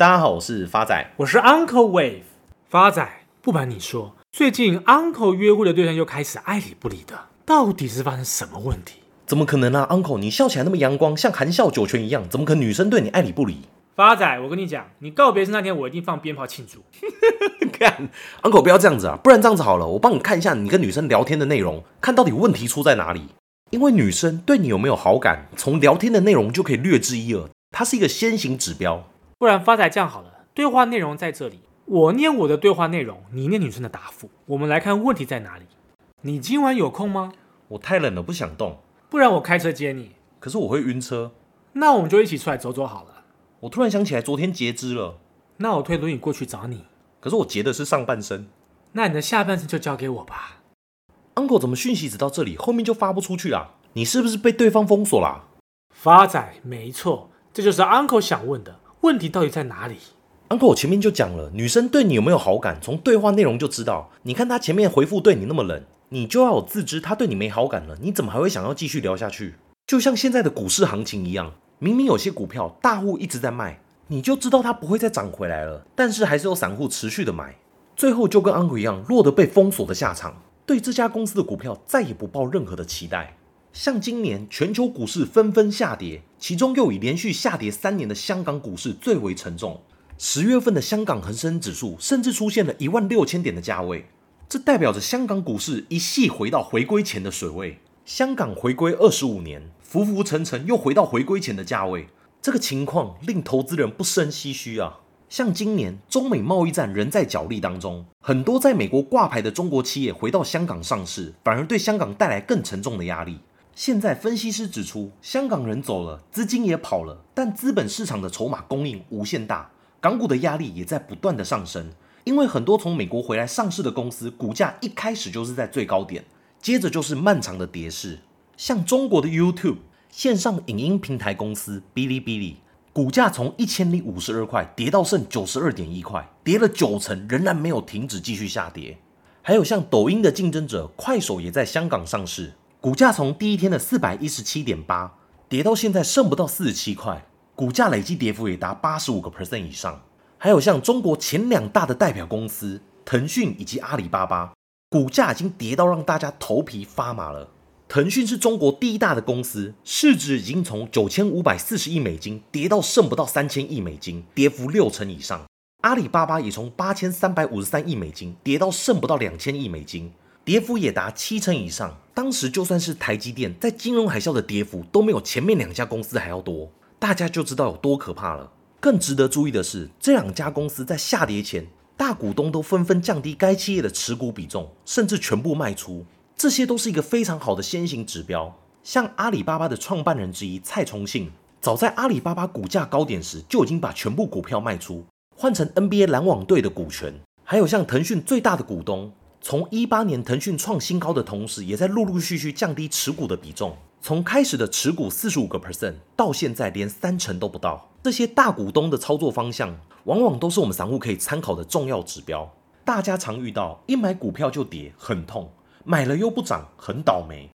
大家好，我是发仔，我是 Uncle Wave。发仔，不瞒你说，最近 Uncle 约会的对象又开始爱理不理的，到底是发生什么问题？怎么可能呢、啊、？Uncle，你笑起来那么阳光，像含笑九泉一样，怎么可能女生对你爱理不理？发仔，我跟你讲，你告别式那天，我一定放鞭炮庆祝。看，Uncle 不要这样子啊，不然这样子好了，我帮你看一下你跟女生聊天的内容，看到底问题出在哪里。因为女生对你有没有好感，从聊天的内容就可以略知一二，它是一个先行指标。不然发仔这样好了，对话内容在这里，我念我的对话内容，你念女生的答复，我们来看问题在哪里。你今晚有空吗？我太冷了，不想动。不然我开车接你。可是我会晕车。那我们就一起出来走走好了。我突然想起来，昨天截肢了。那我推轮椅过去找你。可是我截的是上半身。那你的下半身就交给我吧。Uncle 怎么讯息只到这里，后面就发不出去啊？你是不是被对方封锁啦？发仔，没错，这就是 Uncle 想问的。问题到底在哪里？Uncle，我前面就讲了，女生对你有没有好感，从对话内容就知道。你看她前面回复对你那么冷，你就要有自知，她对你没好感了，你怎么还会想要继续聊下去？就像现在的股市行情一样，明明有些股票大户一直在卖，你就知道它不会再涨回来了，但是还是有散户持续的买，最后就跟 Uncle 一样，落得被封锁的下场，对这家公司的股票再也不抱任何的期待。像今年全球股市纷纷下跌，其中又以连续下跌三年的香港股市最为沉重。十月份的香港恒生指数甚至出现了一万六千点的价位，这代表着香港股市一系回到回归前的水位。香港回归二十五年，浮浮沉沉又回到回归前的价位，这个情况令投资人不胜唏嘘啊！像今年中美贸易战仍在角力当中，很多在美国挂牌的中国企业回到香港上市，反而对香港带来更沉重的压力。现在分析师指出，香港人走了，资金也跑了，但资本市场的筹码供应无限大，港股的压力也在不断的上升。因为很多从美国回来上市的公司，股价一开始就是在最高点，接着就是漫长的跌势。像中国的 YouTube 线上影音平台公司哔哩哔哩，股价从一千零五十二块跌到剩九十二点一块，跌了九成，仍然没有停止继续下跌。还有像抖音的竞争者快手也在香港上市。股价从第一天的四百一十七点八跌到现在剩不到四十七块，股价累计跌幅也达八十五个 percent 以上。还有像中国前两大的代表公司腾讯以及阿里巴巴，股价已经跌到让大家头皮发麻了。腾讯是中国第一大的公司，市值已经从九千五百四十亿美金跌到剩不到三千亿美金，跌幅六成以上。阿里巴巴也从八千三百五十三亿美金跌到剩不到两千亿美金。跌幅也达七成以上，当时就算是台积电在金融海啸的跌幅都没有前面两家公司还要多，大家就知道有多可怕了。更值得注意的是，这两家公司在下跌前，大股东都纷纷降低该企业的持股比重，甚至全部卖出，这些都是一个非常好的先行指标。像阿里巴巴的创办人之一蔡崇信，早在阿里巴巴股价高点时就已经把全部股票卖出，换成 NBA 篮网队的股权。还有像腾讯最大的股东。从一八年腾讯创新高的同时，也在陆陆续续降低持股的比重。从开始的持股四十五个 percent，到现在连三成都不到。这些大股东的操作方向，往往都是我们散户可以参考的重要指标。大家常遇到一买股票就跌，很痛；买了又不涨，很倒霉。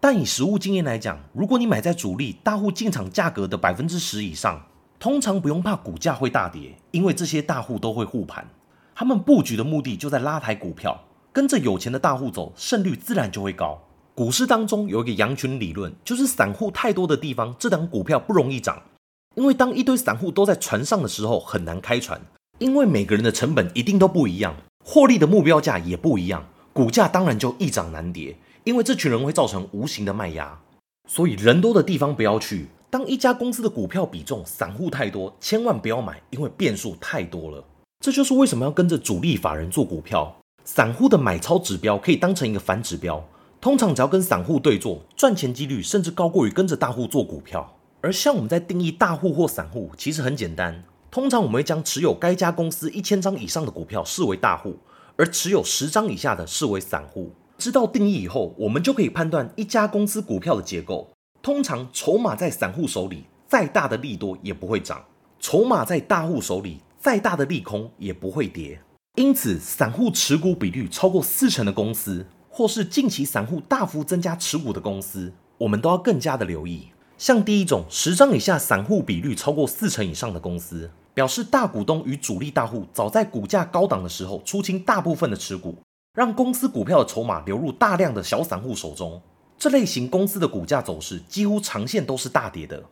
但以实务经验来讲，如果你买在主力大户进场价格的百分之十以上，通常不用怕股价会大跌，因为这些大户都会护盘。他们布局的目的就在拉抬股票。跟着有钱的大户走，胜率自然就会高。股市当中有一个羊群理论，就是散户太多的地方，这档股票不容易涨。因为当一堆散户都在船上的时候，很难开船。因为每个人的成本一定都不一样，获利的目标价也不一样，股价当然就易涨难跌。因为这群人会造成无形的卖压，所以人多的地方不要去。当一家公司的股票比重散户太多，千万不要买，因为变数太多了。这就是为什么要跟着主力法人做股票。散户的买超指标可以当成一个反指标，通常只要跟散户对做，赚钱几率甚至高过于跟着大户做股票。而像我们在定义大户或散户，其实很简单，通常我们会将持有该家公司一千张以上的股票视为大户，而持有十张以下的视为散户。知道定义以后，我们就可以判断一家公司股票的结构。通常筹码在散户手里，再大的利多也不会涨；筹码在大户手里，再大的利空也不会跌。因此，散户持股比率超过四成的公司，或是近期散户大幅增加持股的公司，我们都要更加的留意。像第一种，十张以下散户比率超过四成以上的公司，表示大股东与主力大户早在股价高档的时候出清大部分的持股，让公司股票的筹码流入大量的小散户手中。这类型公司的股价走势几乎长线都是大跌的。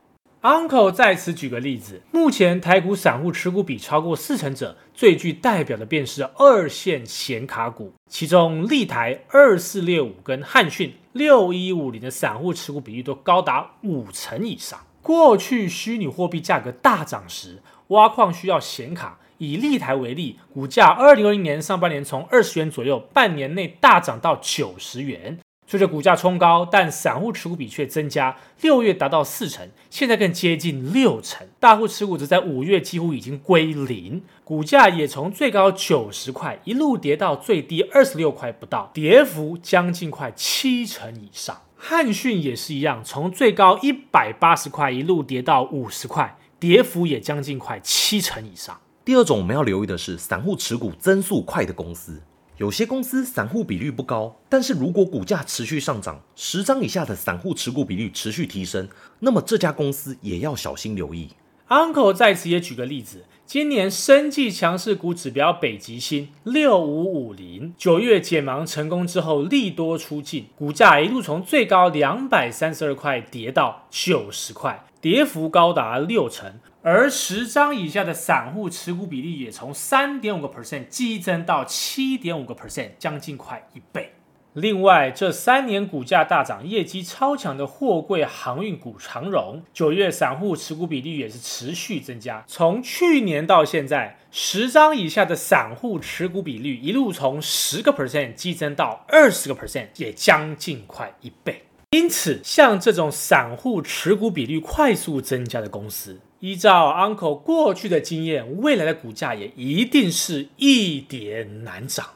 Uncle 在此举个例子，目前台股散户持股比超过四成者，最具代表的便是二线显卡股，其中立台二四六五跟汉讯六一五零的散户持股比例都高达五成以上。过去虚拟货币价格大涨时，挖矿需要显卡。以立台为例，股价二零二零年上半年从二十元左右，半年内大涨到九十元。随着股价冲高，但散户持股比却增加，六月达到四成，现在更接近六成。大户持股则在五月几乎已经归零，股价也从最高九十块一路跌到最低二十六块不到，跌幅将近快七成以上。汉讯也是一样，从最高一百八十块一路跌到五十块，跌幅也将近快七成以上。第二种我们要留意的是散户持股增速快的公司。有些公司散户比率不高，但是如果股价持续上涨，十张以下的散户持股比率持续提升，那么这家公司也要小心留意。Uncle 在此也举个例子，今年生技强势股指标北极星六五五零，九月解盲成功之后利多出尽，股价一路从最高两百三十二块跌到九十块，跌幅高达六成。而十张以下的散户持股比例也从三点五个 percent 激增到七点五个 percent，将近快一倍。另外，这三年股价大涨、业绩超强的货柜航运股长荣，九月散户持股比例也是持续增加，从去年到现在，十张以下的散户持股比率一路从十个 percent 激增到二十个 percent，也将近快一倍。因此，像这种散户持股比例快速增加的公司，依照 Uncle 过去的经验，未来的股价也一定是一跌难涨。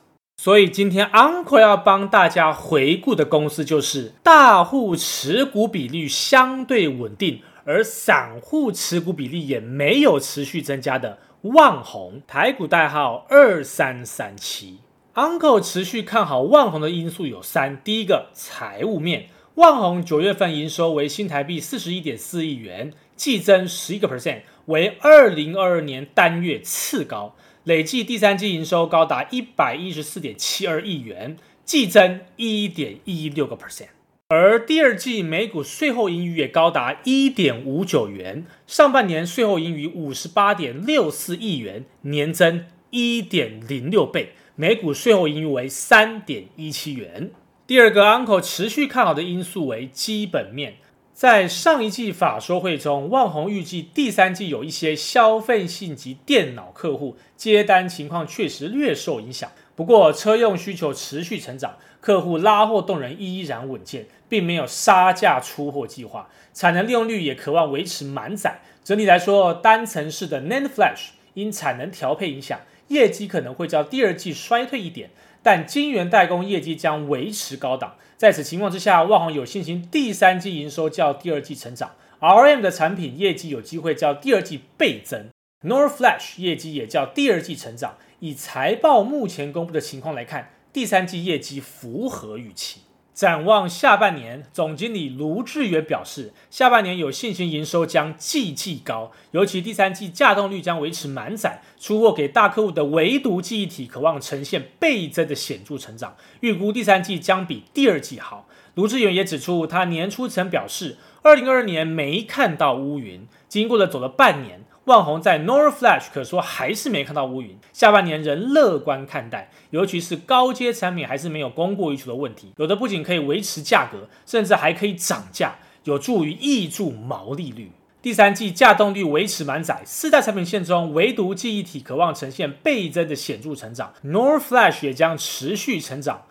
所以今天 Uncle 要帮大家回顾的公司就是大户持股比率相对稳定，而散户持股比例也没有持续增加的旺宏，台股代号二三三七。Uncle 持续看好旺宏的因素有三：第一个，财务面，旺宏九月份营收为新台币四十一点四亿元。季增十一个 percent，为二零二二年单月次高，累计第三季营收高达一百一十四点七二亿元，季增一点一六个 percent。而第二季每股税后盈余也高达一点五九元，上半年税后盈余五十八点六四亿元，年增一点零六倍，每股税后盈余为三点一七元。第二个 Uncle 持续看好的因素为基本面。在上一季法说会中，旺宏预计第三季有一些消费性及电脑客户接单情况确实略受影响。不过，车用需求持续成长，客户拉货动能依然稳健，并没有杀价出货计划。产能利用率也渴望维持满载。整体来说，单层式的 NAND Flash 因产能调配影响，业绩可能会较第二季衰退一点。但晶圆代工业绩将维持高档，在此情况之下，旺宏有信心第三季营收较第二季成长，RM 的产品业绩有机会较第二季倍增，NOR Flash 业绩也较第二季成长。以财报目前公布的情况来看，第三季业绩符合预期。展望下半年，总经理卢志远表示，下半年有信心营收将季季高，尤其第三季稼动率将维持满载，出货给大客户的唯独记忆体渴望呈现倍增的显著成长，预估第三季将比第二季好。卢志远也指出，他年初曾表示，二零二二年没看到乌云，经过了走了半年。万宏在 NOR Flash 可说还是没看到乌云，下半年仍乐观看待，尤其是高阶产品还是没有供过于求的问题，有的不仅可以维持价格，甚至还可以涨价，有助于挹注毛利率。第三季价动率维持满载，四大产品线中唯独记忆体渴望呈现倍增的显著成长，NOR Flash 也将持续成长。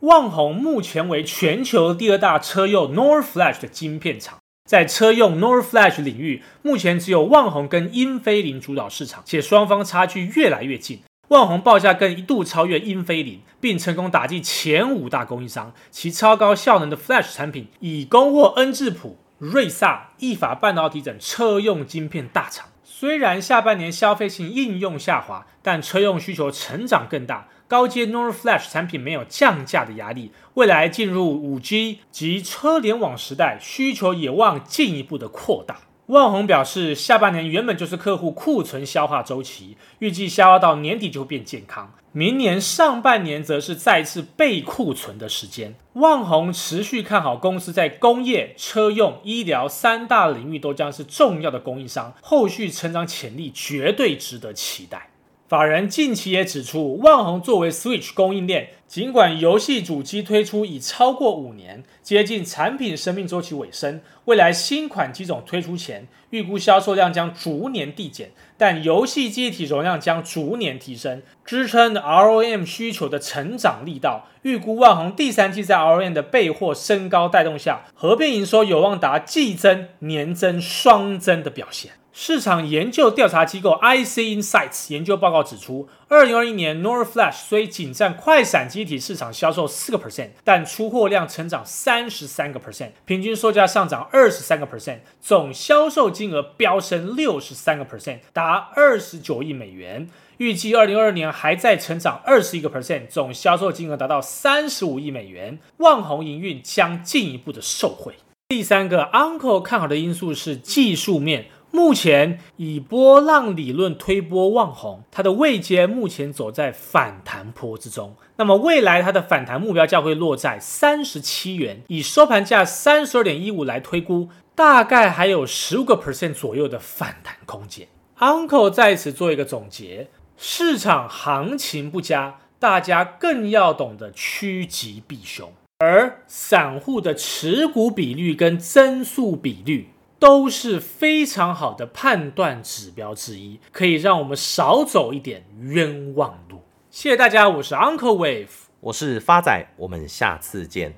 万宏目前为全球第二大车用 NOR Flash 的晶片厂。在车用 NOR Flash 领域，目前只有旺宏跟英飞凌主导市场，且双方差距越来越近。旺宏报价更一度超越英飞凌，并成功打进前五大供应商。其超高效能的 Flash 产品已供货恩智浦、瑞萨、意法半导体等车用晶片大厂。虽然下半年消费性应用下滑，但车用需求成长更大。高阶 NOR Flash 产品没有降价的压力，未来进入五 G 及车联网时代，需求也望进一步的扩大。万宏表示，下半年原本就是客户库存消化周期，预计消化到年底就会变健康。明年上半年则是再次备库存的时间。万宏持续看好公司在工业、车用、医疗三大领域都将是重要的供应商，后续成长潜力绝对值得期待。法人近期也指出，旺宏作为 Switch 供应链，尽管游戏主机推出已超过五年，接近产品生命周期尾声，未来新款机种推出前，预估销售量将逐年递减，但游戏机体容量将逐年提升，支撑 ROM 需求的成长力道。预估旺宏第三季在 ROM 的备货升高带动下，合并营收有望达季增、年增双增的表现。市场研究调查机构 IC Insights 研究报告指出，二零二一年 NOR Flash 虽仅占快闪机体市场销售四个 percent，但出货量成长三十三个 percent，平均售价上涨二十三个 percent，总销售金额飙升六十三个 percent，达二十九亿美元。预计二零二二年还在成长二十一个 percent，总销售金额达到三十五亿美元。旺宏营运将进一步的受惠。第三个 Uncle 看好的因素是技术面。目前以波浪理论推波旺宏，它的位阶目前走在反弹坡之中。那么未来它的反弹目标价会落在三十七元，以收盘价三十二点一五来推估，大概还有十五个 percent 左右的反弹空间。Uncle 在此做一个总结：市场行情不佳，大家更要懂得趋吉避凶，而散户的持股比率跟增速比率。都是非常好的判断指标之一，可以让我们少走一点冤枉路。谢谢大家，我是 Uncle Wave，我是发仔，我们下次见。